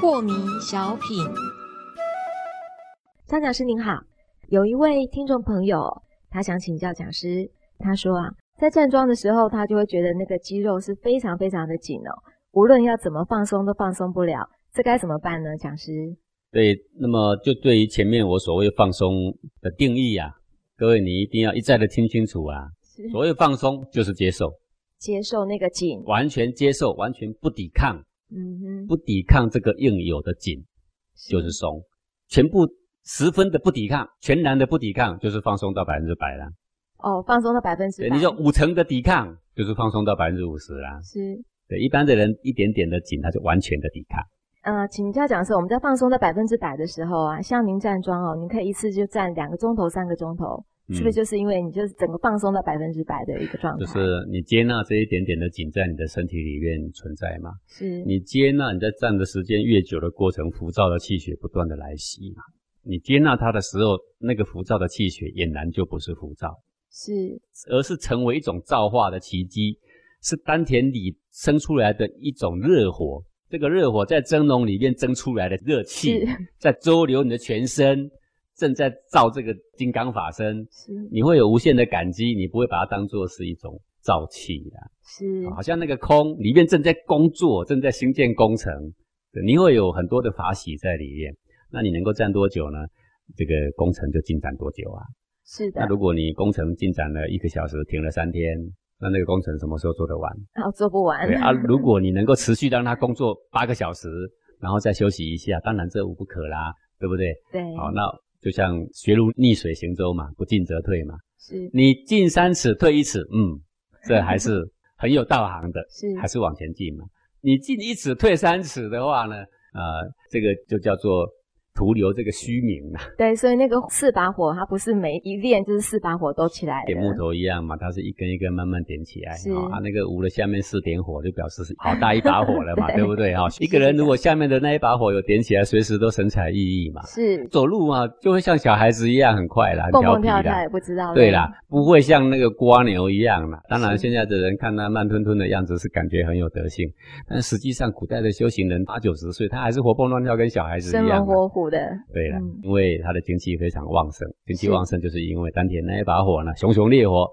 破迷小品，张讲师您好，有一位听众朋友，他想请教讲师，他说啊，在站桩的时候，他就会觉得那个肌肉是非常非常的紧哦，无论要怎么放松都放松不了，这该怎么办呢？讲师？对，那么就对于前面我所谓放松的定义啊，各位你一定要一再的听清楚啊。所谓放松就是接受，接受那个紧，完全接受，完全不抵抗。嗯哼，不抵抗这个应有的紧，就是松；全部十分的不抵抗，全然的不抵抗，就是放松到百分之百了。哦，放松到百分之百，你说五成的抵抗，就是放松到百分之五十啦。是，对，一般的人一点点的紧，他就完全的抵抗。呃，请教讲师，我们在放松到百分之百的时候啊，像您站桩哦，您可以一次就站两个钟头、三个钟头。是不是就是因为你就是整个放松到百分之百的一个状态？就是你接纳这一点点的紧在你的身体里面存在嘛？是。你接纳你在站的时间越久的过程，浮躁的气血不断的来袭嘛？你接纳它的时候，那个浮躁的气血俨然就不是浮躁，是，而是成为一种造化的奇迹，是丹田里生出来的一种热火。这个热火在蒸笼里面蒸出来的热气，在周流你的全身。正在造这个金刚法身，是你会有无限的感激，你不会把它当做是一种造气的，是好像那个空里面正在工作，正在兴建工程，你会有很多的法喜在里面。那你能够站多久呢？这个工程就进展多久啊？是的。那如果你工程进展了一个小时，停了三天，那那个工程什么时候做得完？啊，做不完。对啊，如果你能够持续让它工作八个小时，然后再休息一下，当然这无不可啦，对不对？对。好，那。就像学如逆水行舟嘛，不进则退嘛。是，你进三尺退一尺，嗯，这还是 很有道行的，是，还是往前进嘛。你进一尺退三尺的话呢，呃，这个就叫做。徒留这个虚名啊。对，所以那个四把火，它不是每一炼就是四把火都起来点木头一样嘛，它是一根一根慢慢点起来。是啊，那个捂了下面四点火，就表示是好大一把火了嘛，对不对？哈，一个人如果下面的那一把火有点起来，随时都神采奕奕嘛。是走路嘛，就会像小孩子一样很快啦，蹦蹦跳跳也不知道。对啦，不会像那个瓜牛一样啦。当然，现在的人看他慢吞吞的样子，是感觉很有德性，但实际上古代的修行人八九十岁，他还是活蹦乱跳，跟小孩子一样。生龙活虎的。对了。因为他的精气非常旺盛，精气旺盛就是因为丹田那一把火呢，熊熊烈火